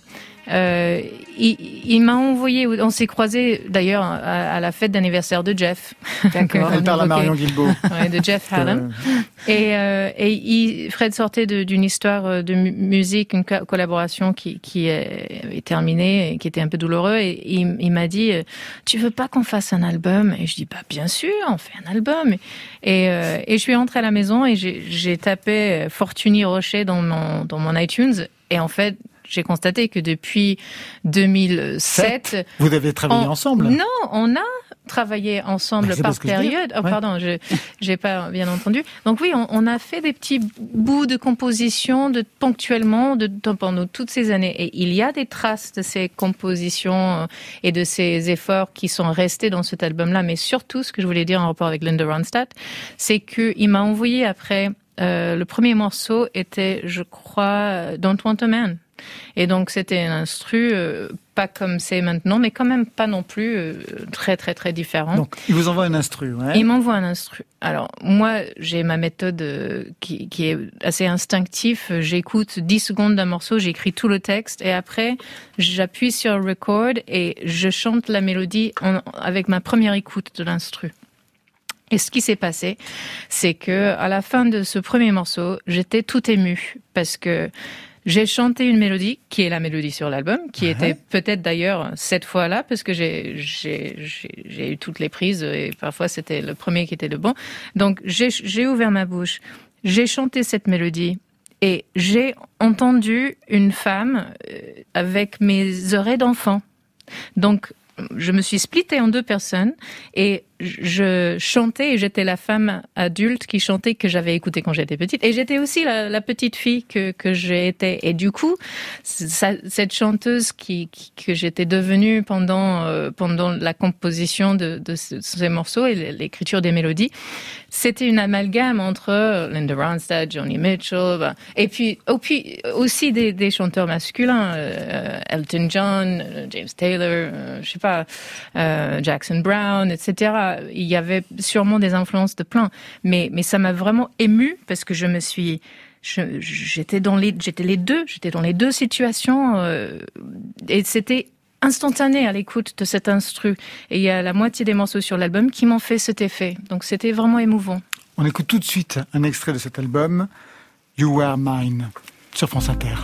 Euh, il il m'a envoyé, on s'est croisés d'ailleurs à, à la fête d'anniversaire de Jeff. D'accord. Elle parle à Marion Guilbault. Ouais, de Jeff Hallam. Et, euh, et il, Fred sortait d'une histoire euh, de mu- musique, une co- collaboration qui, qui est, terminée et qui était un peu douloureux. Et il, il m'a dit, euh, tu veux pas qu'on fasse un album? Et je dis, bah bien sûr, on fait un album. Et, euh, et je suis rentrée à la maison et j'ai tapé euh, Fortuny Rocher dans mon, dans mon iTunes. Et en fait, j'ai constaté que depuis 2007, Vous avez travaillé on- ensemble Non, on a travaillé ensemble Bah, par période. Oh, Ouais. pardon, je j'ai pas bien entendu. Donc oui, on, on a fait des petits bouts de composition de ponctuellement de, de- pendant toutes ces années. Et il y a des traces de ces compositions euh, et de ces efforts qui sont restés dans cet album-là. Mais surtout, ce que je voulais dire en rapport avec Linda Ronstadt, c'est que il m'a envoyé après. euh, le premier morceau était, je crois, euh, Don't Want a Man. Et donc c'était un instru euh, pas comme c'est maintenant, mais quand même pas non plus euh, très très très différent. Donc, il vous envoie un instru. Ouais. Il m'envoie un instru. Alors, moi, j'ai ma méthode euh, qui, qui est assez instinctive. J'écoute 10 secondes d'un morceau, j'écris tout le texte et après, j'appuie sur record et je chante la mélodie en- avec ma première écoute de l'instru. Et ce qui s'est passé, c'est que à la fin de ce premier morceau, j'étais tout émue parce que j'ai chanté une mélodie qui est la mélodie sur l'album, qui Ouais. était peut-être d'ailleurs cette fois-là parce que j'ai eu toutes les prises et parfois c'était le premier qui était le bon. Donc j'ai j'ai ouvert ma bouche, j'ai chanté cette mélodie et j'ai entendu une femme euh, avec mes oreilles d'enfant. Donc je me suis splittée en deux personnes et je chantais et j'étais la femme adulte qui chantait que j'avais écouté quand j'étais petite et j'étais aussi la, petite fille que, que j'ai et du coup cette chanteuse que j'étais devenue pendant euh, pendant la composition de, de ce- ces morceaux et l'écriture des mélodies c'était une amalgame entre Linda Ronstadt, Johnny Mitchell, ben, et puis, aussi des, chanteurs masculins, euh, Elton John, euh, James Taylor, euh, je sais pas, euh, Jackson Brown, etc. Il y avait sûrement des influences de plein, mais mais ça m'a vraiment ému parce que je me suis j'étais dans les j'étais les deux j'étais dans les deux situations euh, et c'était instantané à l'écoute de cet instru. Et il y a la moitié des morceaux sur l'album qui m'ont fait cet effet. Donc c'était vraiment émouvant. On écoute tout de suite un extrait de cet album, You Were Mine, sur France Inter.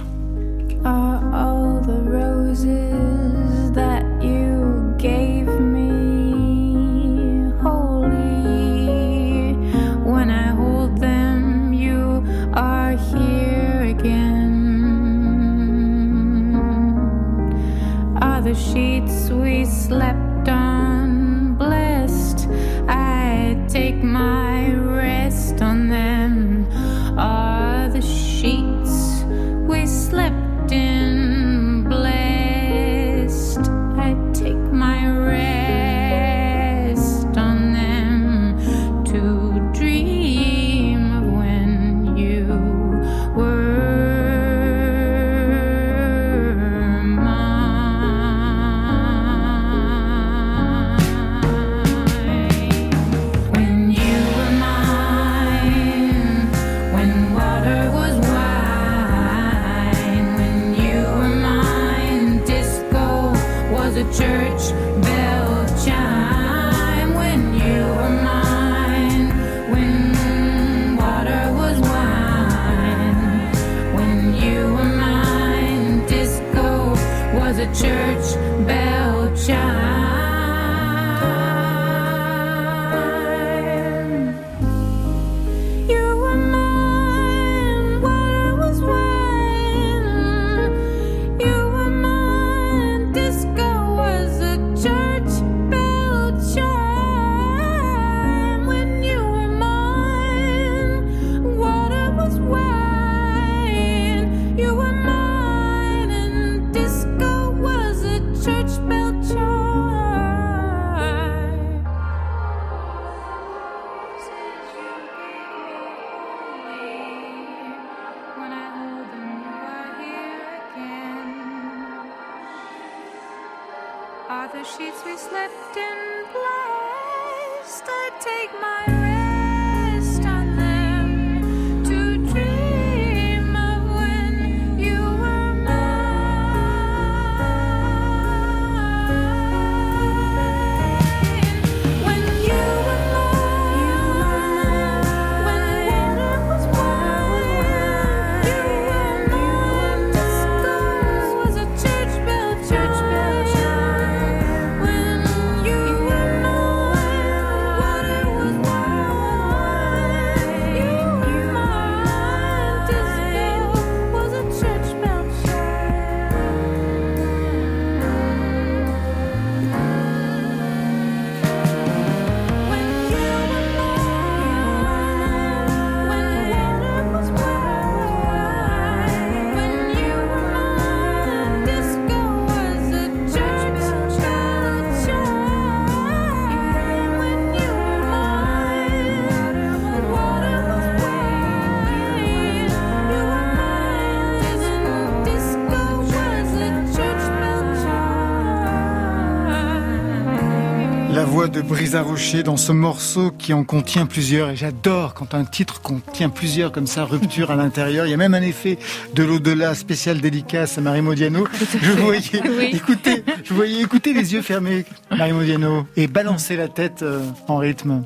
Brisa Rocher dans ce morceau qui en contient plusieurs et j'adore quand un titre contient plusieurs comme ça, rupture à l'intérieur. Il y a même un effet de l'au-delà spécial dédicace à Marie Modiano. Je voyais Oui. écouter, je voyais écouter les yeux fermés, Marie Modiano, et balancer la tête euh, en rythme.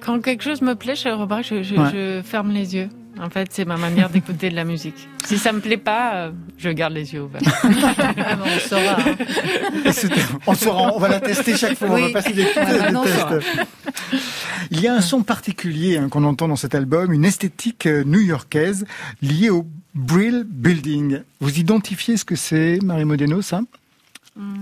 Quand quelque chose me plaît, je remarque, je, je, Ouais. je ferme les yeux. En fait, c'est ma manière d'écouter de la musique. Si ça me plaît pas, euh, je garde les yeux ouverts. on saura. hein. On le saura, on va la tester chaque fois, on va Oui. passer des, maintenant, on tests. Il y a un son particulier hein, qu'on entend dans cet album, une esthétique euh, new-yorkaise liée au Brill Building. Vous identifiez ce que c'est, Marie Modeno, ça?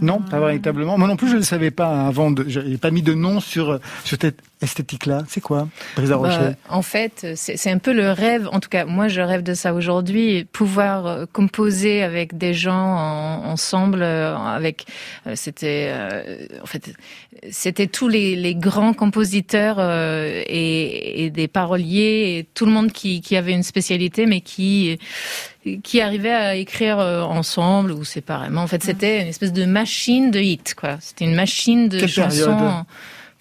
Non, pas véritablement. Moi non plus, je ne le savais pas avant. De, je n'ai pas mis de nom sur, euh, sur cette esthétique-là. C'est quoi, Brisa Bah, Rocher en fait, c'est c'est un peu le rêve. En tout cas, moi, je rêve de ça aujourd'hui, pouvoir euh, composer avec des gens en- ensemble. euh, Avec, euh, c'était, euh, en fait, c'était tous les, les grands compositeurs euh, et, et des paroliers, et tout le monde qui, qui avait une spécialité, mais qui qui arrivait à écrire ensemble ou séparément. En fait, c'était une espèce de machine de hit, quoi. C'était une machine de Quelle chansons période?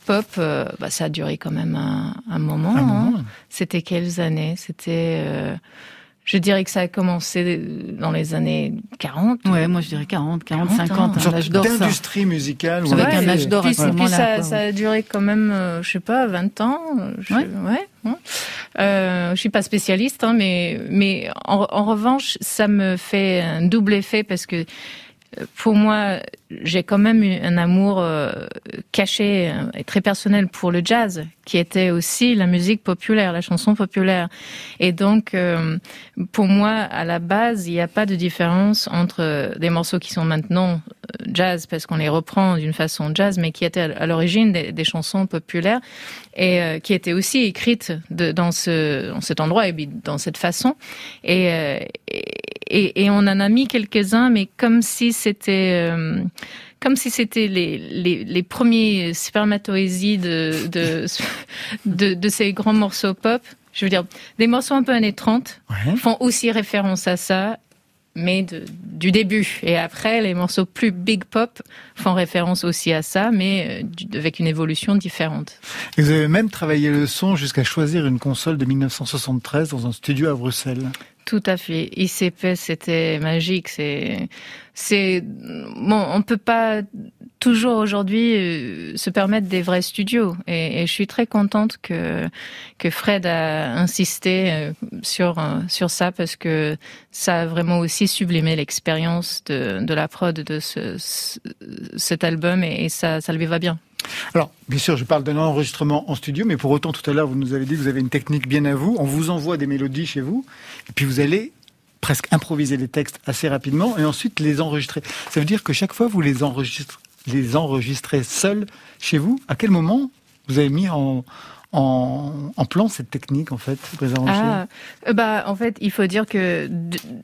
Pop. euh, bah, ça a duré quand même un, un moment. Un hein. moment. C'était quelles années? C'était, euh, je dirais que ça a commencé dans les années 40. Ouais, moi je dirais 40, 40, 40 ans. 50, Une un sorte âge d'or. ça. d'industrie musicale. Avec on un âge d'or à Puis, ce puis ça, ça a duré quand même, euh, je sais pas, 20 ans. Je, Ouais. ouais. hein. Euh, je suis pas spécialiste, hein, mais mais en, en revanche, ça me fait un double effet parce que euh, pour moi, j'ai quand même eu un amour euh, caché euh, et très personnel pour le jazz, qui était aussi la musique populaire, la chanson populaire. Et donc, euh, pour moi, à la base, il n'y a pas de différence entre des morceaux qui sont maintenant jazz, parce qu'on les reprend d'une façon jazz, mais qui étaient à l'origine des, chansons populaires et qui étaient aussi écrites dans, ce, dans cet endroit et dans cette façon. Et, et, et on en a mis quelques-uns, mais comme si c'était euh, comme si c'était les, les, les premiers spermatozoïdes de, de, de, de ces grands morceaux pop. Je veux dire, des morceaux un peu années 30 Ouais. font aussi référence à ça, mais de, du début. Et après, les morceaux plus big pop font référence aussi à ça, mais euh, avec une évolution différente. Et vous avez même travaillé le son jusqu'à choisir une console de 1973 dans un studio à Bruxelles. Tout à fait. ICP, c'était magique. C'est, c'est, bon, on peut pas toujours aujourd'hui euh, se permettre des vrais studios. Et, je suis très contente que que Fred a insisté euh, sur euh, sur ça parce que ça a vraiment aussi sublimé l'expérience de de la prod de ce- cet album et, et ça ça lui va bien. Alors, bien sûr, je parle d'un enregistrement en studio, mais pour autant, tout à l'heure, vous nous avez dit que vous avez une technique bien à vous. On vous envoie des mélodies chez vous, et puis vous allez presque improviser les textes assez rapidement, et ensuite les enregistrer. Ça veut dire que chaque fois, vous les enregistrez, les enregistrez seuls chez vous. À quel moment vous avez mis en, en, en plan cette technique, en fait, Ah, euh, bah en fait, il faut dire que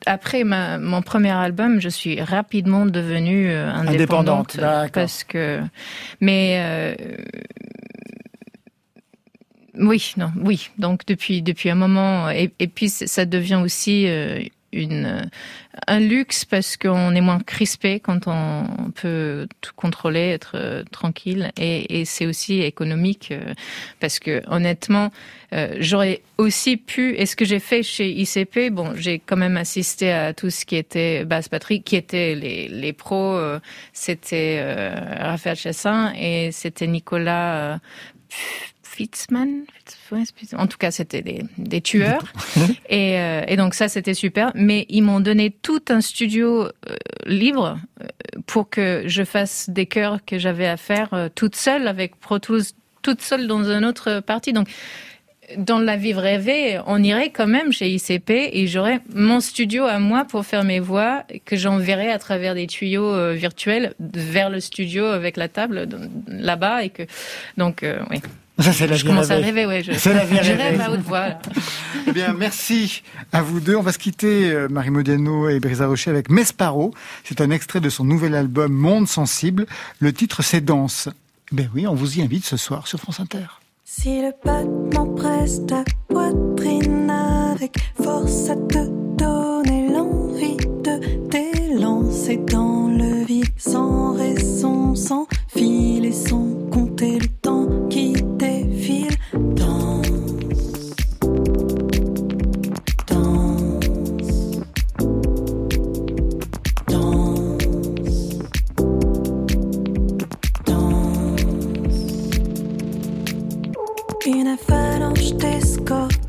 après ma, mon premier album, je suis rapidement devenue euh, Indépendante, indépendante, parce que mais euh, oui, non, oui. Donc depuis depuis un moment et, et puis ça devient aussi euh, une un luxe parce qu'on est moins crispé quand on peut tout contrôler, être euh, tranquille, et, et c'est aussi économique euh, parce que honnêtement, euh, j'aurais aussi pu. Et ce que j'ai fait chez ICP, bon, j'ai quand même assisté à tout ce qui était basse batterie, qui étaient les, les pros. euh, c'était euh, Raphaël Chassin et c'était Nicolas. Fitzman, en tout cas c'était des, des tueurs. Et, euh, et donc ça c'était super. Mais ils m'ont donné tout un studio euh, libre euh, pour que je fasse des chœurs que j'avais à faire euh, toute seule avec Pro Tools toute seule dans une autre partie. Donc dans la vie rêvée, on irait quand même chez ICP et j'aurais mon studio à moi pour faire mes voix que j'enverrais à travers des tuyaux euh, virtuels vers le studio avec la table là-bas et que donc euh, oui. Ça, c'est la je vie commence à rêvée. rêver, ouais. Je, C'est la vie je rêve à haute voix. Eh bien, merci à vous deux. On va se quitter, euh, Marie Modiano et Brisa Rocher, avec Mesparo. C'est un extrait de son nouvel album Monde Sensible. Le titre, c'est Danse. Ben oui, on vous y invite ce soir sur France Inter. Si le battement presse ta poitrine avec force à te donner l'envie de t'élancer dans le vide sans raison, sans fil et sans compter le temps qui Une avalanche d'escorte,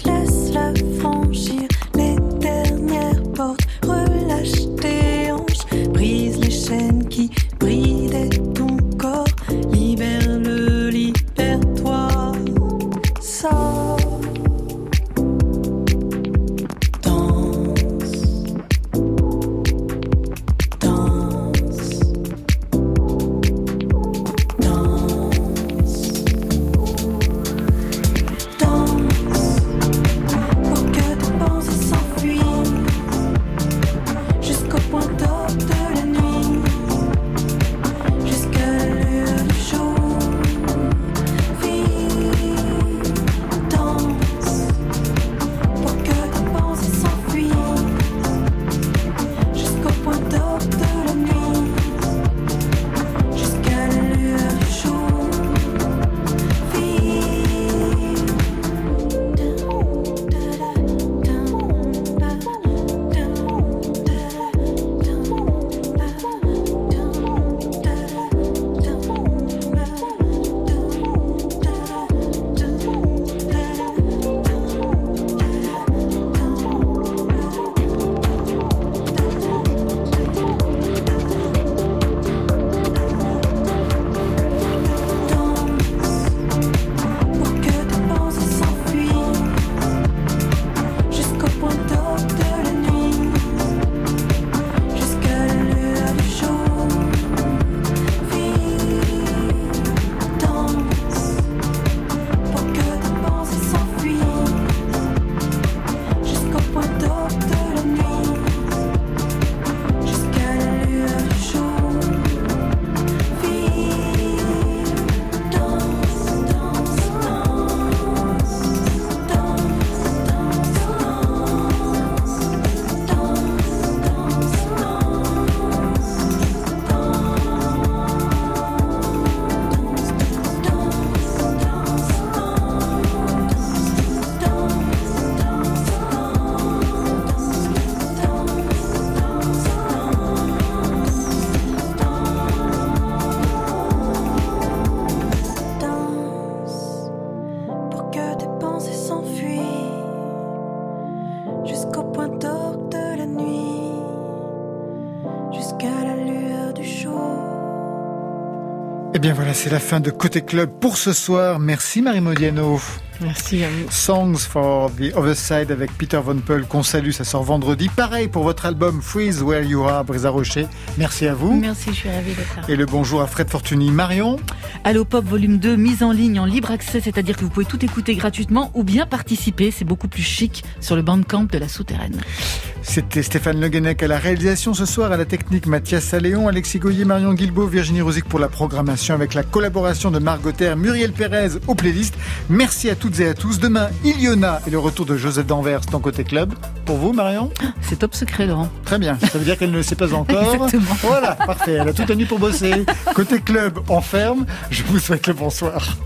voilà, c'est la fin de Côté Club pour ce soir. Merci Marie Modiano. Merci à vous. Songs for the Other Side avec Peter Von Peul qu'on salue, ça sort vendredi. Pareil pour votre album Freeze Where You Are, Brisa Rocher. Merci à vous. Merci, je suis ravie d'être là. Et le bonjour à Fred Fortuny. Marion, Allo Pop Volume 2, mise en ligne en libre accès, c'est-à-dire que vous pouvez tout écouter gratuitement ou bien participer, c'est beaucoup plus chic sur le bandcamp de la souterraine. C'était Stéphane Le Guenec à la réalisation ce soir, à la technique Mathias Saléon, Alexis Goyer, Marion Guilbault, Virginie Rosic pour la programmation avec la collaboration de Margot Terre, Muriel Pérez aux playlists. Merci à toutes et à tous. Demain, Iliona et le retour de Joseph Danvers dans Côté Club. Pour vous, Marion? C'est top secret, Laurent. Très bien. Ça veut dire qu'elle ne le sait pas encore. Exactement. Voilà, parfait. Elle a toute la nuit pour bosser. Côté Club, on ferme. Je vous souhaite le bonsoir.